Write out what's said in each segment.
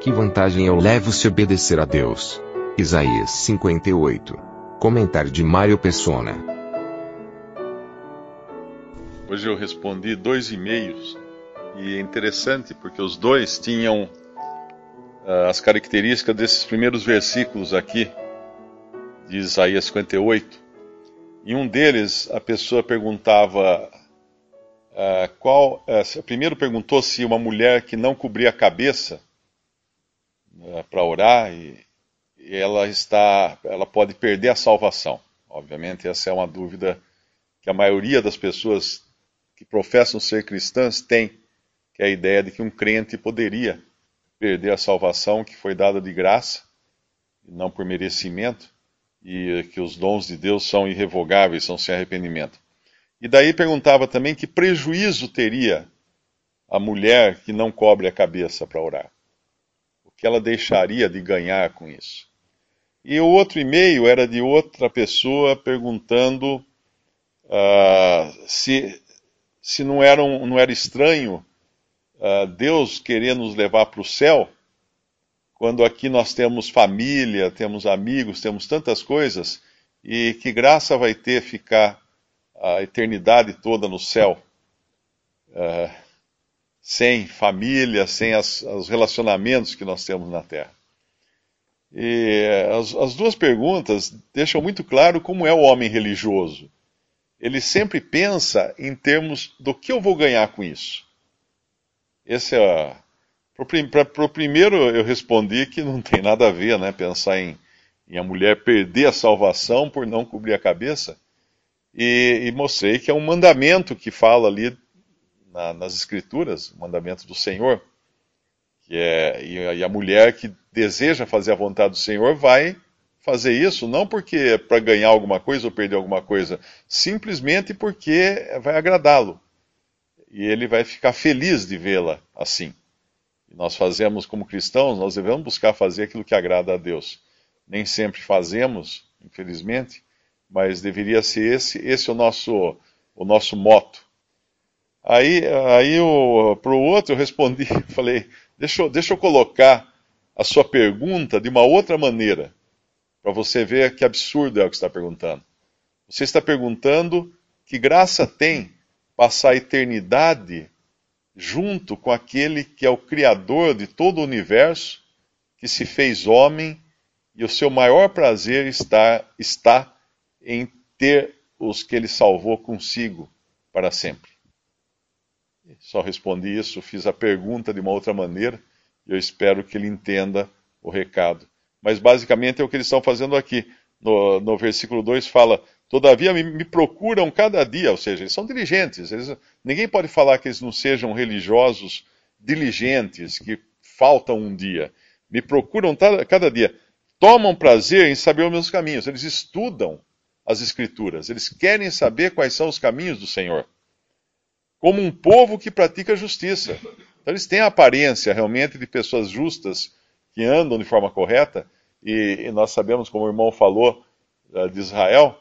Que vantagem eu levo se obedecer a Deus? Isaías 58. Comentário de Mário Persona. Hoje eu respondi dois e-mails e é interessante porque os dois tinham uh, as características desses primeiros versículos aqui de Isaías 58. Em um deles, a pessoa perguntava uh, qual. Uh, primeiro perguntou se uma mulher que não cobria a cabeça uh, para orar e, e ela está, ela pode perder a salvação. Obviamente, essa é uma dúvida que a maioria das pessoas que professam ser cristãs tem que é a ideia de que um crente poderia perder a salvação que foi dada de graça, não por merecimento, e que os dons de Deus são irrevogáveis, são sem arrependimento. E daí perguntava também que prejuízo teria a mulher que não cobre a cabeça para orar. Que ela deixaria de ganhar com isso? E o outro e-mail era de outra pessoa perguntando uh, se, se não, era um, não era estranho uh, Deus querer nos levar para o céu, quando aqui nós temos família, temos amigos, temos tantas coisas, e que graça vai ter ficar a eternidade toda no céu, uh, sem família, sem as, os relacionamentos que nós temos na terra. E as, as duas perguntas deixam muito claro como é o homem religioso. Ele sempre pensa em termos do que eu vou ganhar com isso. Esse é. Para o primeiro eu respondi que não tem nada a ver, né? Pensar em, em a mulher perder a salvação por não cobrir a cabeça. E, e mostrei que é um mandamento que fala ali na, nas Escrituras, o mandamento do Senhor. Que é, e, a mulher que deseja fazer a vontade do Senhor vai fazer isso não porque é para ganhar alguma coisa ou perder alguma coisa, simplesmente porque vai agradá-lo e ele vai ficar feliz de vê-la assim. Nós fazemos como cristãos, nós devemos buscar fazer aquilo que agrada a Deus. Nem sempre fazemos, infelizmente, mas deveria ser esse, esse é o nosso, o nosso moto. Aí, aí para o outro eu respondi, falei, deixa eu, deixa eu colocar a sua pergunta de uma outra maneira, para você ver que absurdo é o que está perguntando. Você está perguntando que graça tem passar a eternidade junto com aquele que é o Criador de todo o universo, que se fez homem, e o seu maior prazer está, está em ter os que ele salvou consigo para sempre. Só respondi isso, fiz a pergunta de uma outra maneira, e eu espero que ele entenda o recado. Mas basicamente é o que eles estão fazendo aqui. No, no versículo 2 fala: Todavia me, me, procuram cada dia, ou seja, eles são diligentes. Eles, ninguém pode falar que eles não sejam religiosos diligentes, que faltam um dia. Me procuram cada dia. Tomam prazer em saber os meus caminhos. Eles estudam as Escrituras. Eles querem saber quais são os caminhos do Senhor. Como um povo que pratica justiça. Então, eles têm a aparência realmente de pessoas justas que andam de forma correta. E, e nós sabemos, como o irmão falou, uh, de Israel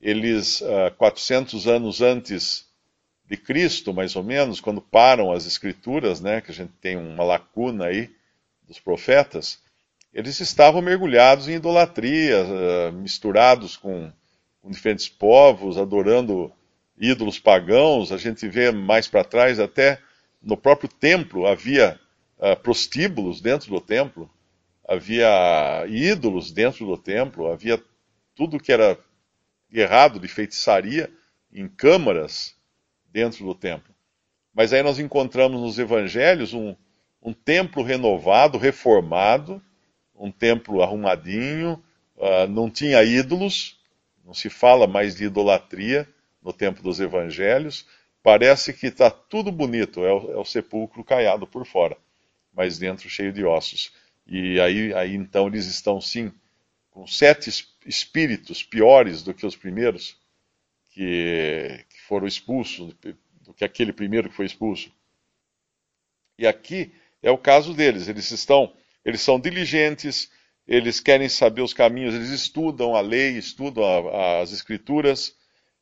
eles, uh, ah, 400 anos antes de Cristo, mais ou menos, quando param as escrituras, né, que a gente tem uma lacuna aí dos profetas, eles estavam mergulhados em idolatria, uh, misturados com, com, diferentes povos, adorando ídolos pagãos. A gente vê mais para trás, até no próprio templo havia uh, prostíbulos dentro do templo, havia ídolos dentro do templo, havia tudo que era errado de feitiçaria em câmaras dentro do templo. Mas aí nós encontramos nos evangelhos um, um templo renovado, reformado, um templo arrumadinho, uh, não tinha ídolos, não se fala mais de idolatria no templo dos evangelhos, parece que está tudo bonito, é o, é o, sepulcro caiado por fora, mas dentro cheio de ossos. E aí, aí então eles estão sim com sete espíritos piores do que os primeiros que, que foram expulsos, do que aquele primeiro que foi expulso. E aqui é o caso deles. Eles estão, eles são diligentes, eles querem saber os caminhos, eles estudam a lei, estudam a, as escrituras.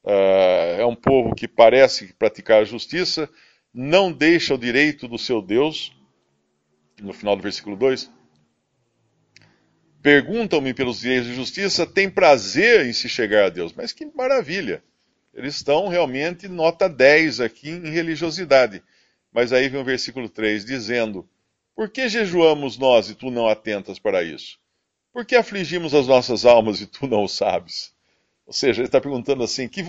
Uh, é um povo que parece praticar a justiça, não deixa o direito do seu Deus. No final do versículo 2, perguntam-me pelos direitos de justiça, têm prazer em se chegar a Deus. Mas que maravilha! Eles estão realmente nota 10 aqui em religiosidade. Mas aí vem o versículo 3 dizendo: Por que jejuamos nós e tu não atentas para isso? Por que afligimos as nossas almas e tu não o sabes? Ou seja, ele está perguntando assim: que,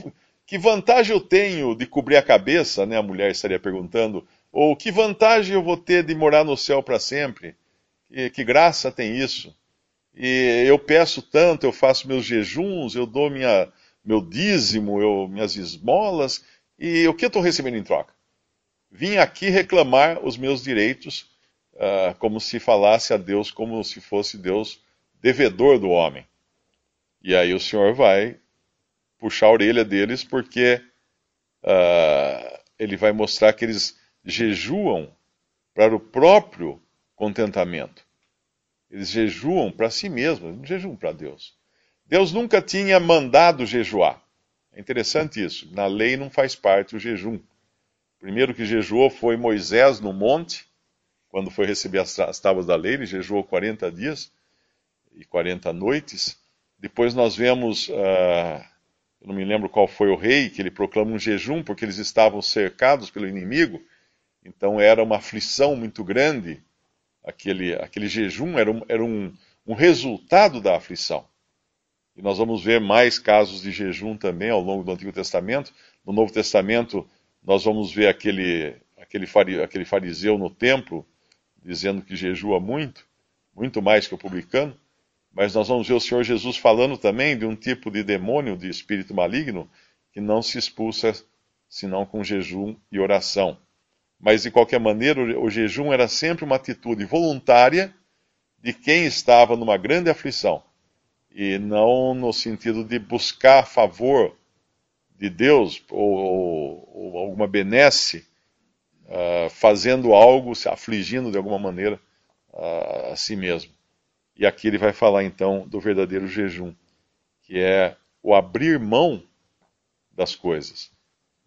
que vantagem eu tenho de cobrir a cabeça? Né, a mulher estaria perguntando. Ou que vantagem eu vou ter de morar no céu para sempre? Que, que graça tem isso? E eu peço tanto, eu faço meus jejuns, eu dou minha, meu dízimo, eu, minhas esmolas, e o que eu estou recebendo em troca? Vim aqui reclamar os meus direitos, uh, como se falasse a Deus como se fosse Deus devedor do homem. E aí o Senhor vai puxar a orelha deles, porque uh, ele vai mostrar que eles jejuam para o próprio contentamento. Eles jejuam para si mesmos, não jejuam para Deus. Deus nunca tinha mandado jejuar. É interessante isso. Na lei não faz parte o jejum primeiro que jejuou foi Moisés no monte, quando foi receber as, as tábuas da lei, ele jejuou 40 dias e 40 noites. Depois nós vemos, uh, eu não me lembro qual foi o rei, que ele proclama um jejum, porque eles estavam cercados pelo inimigo, então era uma aflição muito grande. Aquele, aquele jejum era, um, era um, um resultado da aflição. E nós vamos ver mais casos de jejum também ao longo do Antigo Testamento. No Novo Testamento, nós vamos ver aquele, aquele, aquele fariseu no templo dizendo que jejua muito, muito mais que o publicano, mas nós vamos ver o Senhor Jesus falando também de um tipo de demônio, de espírito maligno, que não se expulsa senão com jejum e oração. Mas, de qualquer maneira, o jejum era sempre uma atitude voluntária de quem estava numa grande aflição, e não no sentido de buscar favor de Deus ou, ou, ou alguma benesse uh, fazendo algo, se afligindo de alguma maneira uh, a si mesmo. E aqui ele vai falar então do verdadeiro jejum, que é o abrir mão das coisas.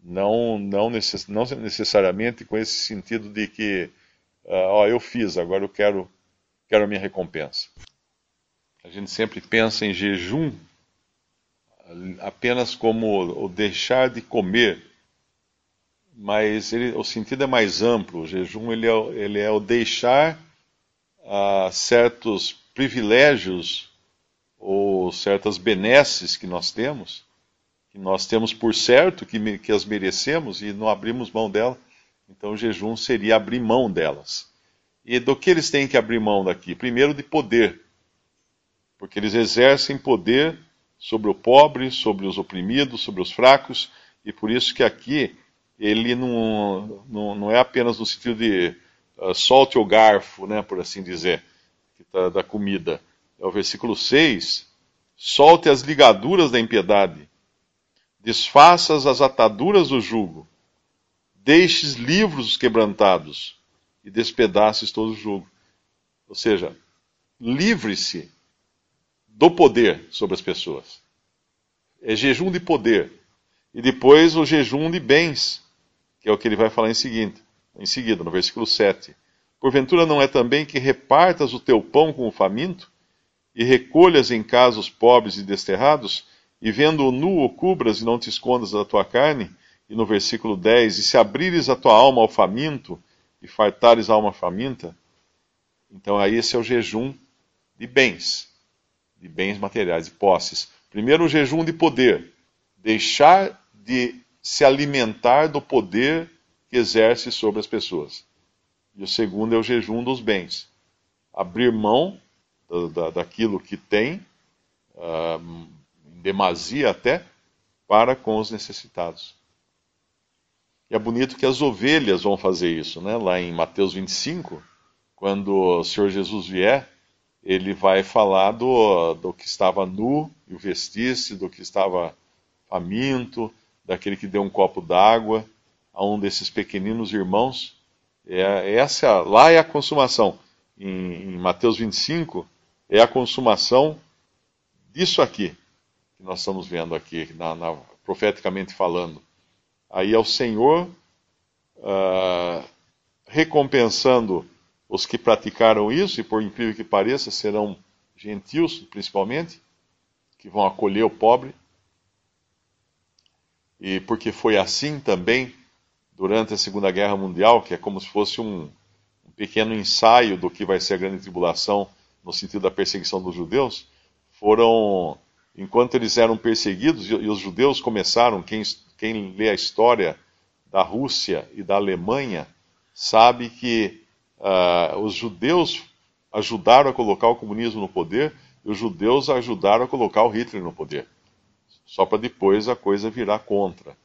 Não, não, necess, não necessariamente com esse sentido de que, uh, ó, eu fiz, agora eu quero, quero a minha recompensa. A gente sempre pensa em jejum apenas como o deixar de comer, mas ele, o sentido é mais amplo. O jejum ele é, ele é o deixar uh, certos privilégios ou certas benesses que nós temos, que nós temos por certo que, que as merecemos e não abrimos mão dela. Então o jejum seria abrir mão delas. E do que eles têm que abrir mão daqui? Primeiro de poder, porque eles exercem poder sobre o pobre, sobre os oprimidos, sobre os fracos, e por isso que aqui ele não, não, não é apenas no sentido de uh, solte o garfo, né, por assim dizer, tá, da comida. É o versículo 6, solte as ligaduras da impiedade, desfaças as ataduras do jugo, deixes livros os quebrantados e despedaces todo o jugo. Ou seja, livre-se do poder sobre as pessoas. É jejum de poder. E depois o jejum de bens, que é o que ele vai falar em seguida, em seguida, no versículo 7. Porventura não é também que repartas o teu pão com o faminto, e recolhas em casa os pobres e desterrados, e vendo-o nu o cubras e não te escondas da tua carne? E no versículo 10, e se abrires a tua alma ao faminto, e fartares a alma faminta? Então aí esse é o jejum de bens de bens materiais e posses. Primeiro, o jejum de poder. Deixar de se alimentar do poder que exerce sobre as pessoas. E o segundo é o jejum dos bens. Abrir mão da, da, daquilo que tem, uh, em demasia até, para com os necessitados. E é bonito que as ovelhas vão fazer isso, né? Lá em Mateus 25, quando o Senhor Jesus vier, ele vai falar do, do que estava nu e o vestisse, do que estava faminto, daquele que deu um copo d'água a um desses pequeninos irmãos. É, essa, lá é a consumação. Em, em Mateus 25, é a consumação disso aqui, que nós estamos vendo aqui, na, na, profeticamente falando. Aí é o Senhor uh, recompensando os que praticaram isso, e por incrível que pareça, serão gentios, principalmente, que vão acolher o pobre. E porque foi assim também durante a Segunda Guerra Mundial, que é como se fosse um, pequeno ensaio do que vai ser a grande tribulação no sentido da perseguição dos judeus, foram, enquanto eles eram perseguidos, e, e os judeus começaram, quem, quem lê a história da Rússia e da Alemanha, sabe que uh, os judeus ajudaram a colocar o comunismo no poder e os judeus ajudaram a colocar o Hitler no poder. Só para depois a coisa virar contra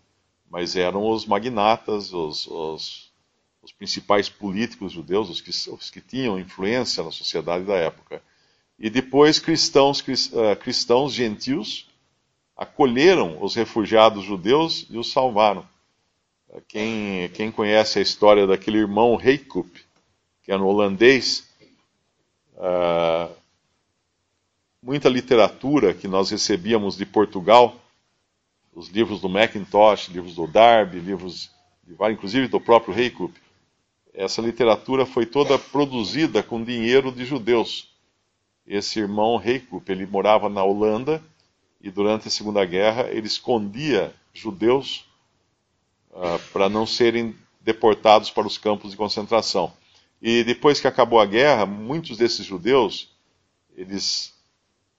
mas eram os magnatas, os, os, os principais políticos judeus, os que, os que, tinham influência na sociedade da época. E depois cristãos, eh, cristãos gentios acolheram os refugiados judeus e os salvaram. Quem, quem conhece a história daquele irmão Heikup, que era um holandês, uh, muita literatura que nós recebíamos de Portugal os livros do Macintosh, livros do Darby, livros de inclusive do próprio Haykup. Essa literatura foi toda produzida com dinheiro de judeus. Esse irmão Haykup, ele morava na Holanda e durante a Segunda Guerra ele escondia judeus uh, para não serem deportados para os campos de concentração. E depois que acabou a guerra, muitos desses judeus, eles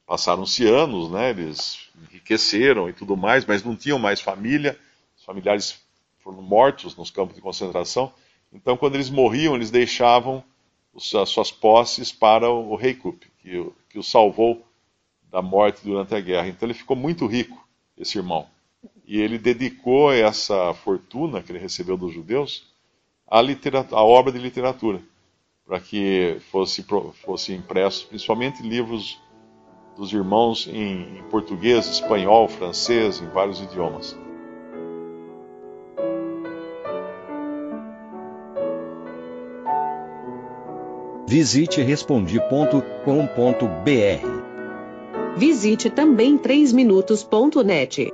passaram-se anos, né? Eles enriqueceram e tudo mais, mas não tinham mais família, os familiares foram mortos nos campos de concentração. Então, quando eles morriam, eles deixavam as suas posses para o rei Kup, que, que o salvou da morte durante a guerra. Então, ele ficou muito rico, esse irmão. E ele dedicou essa fortuna que ele recebeu dos judeus à, à obra de literatura, para que fosse, fosse principalmente livros dos irmãos em, em português, espanhol, francês, em vários idiomas. Visite respondi.com.br. Visite também 3minutos.net.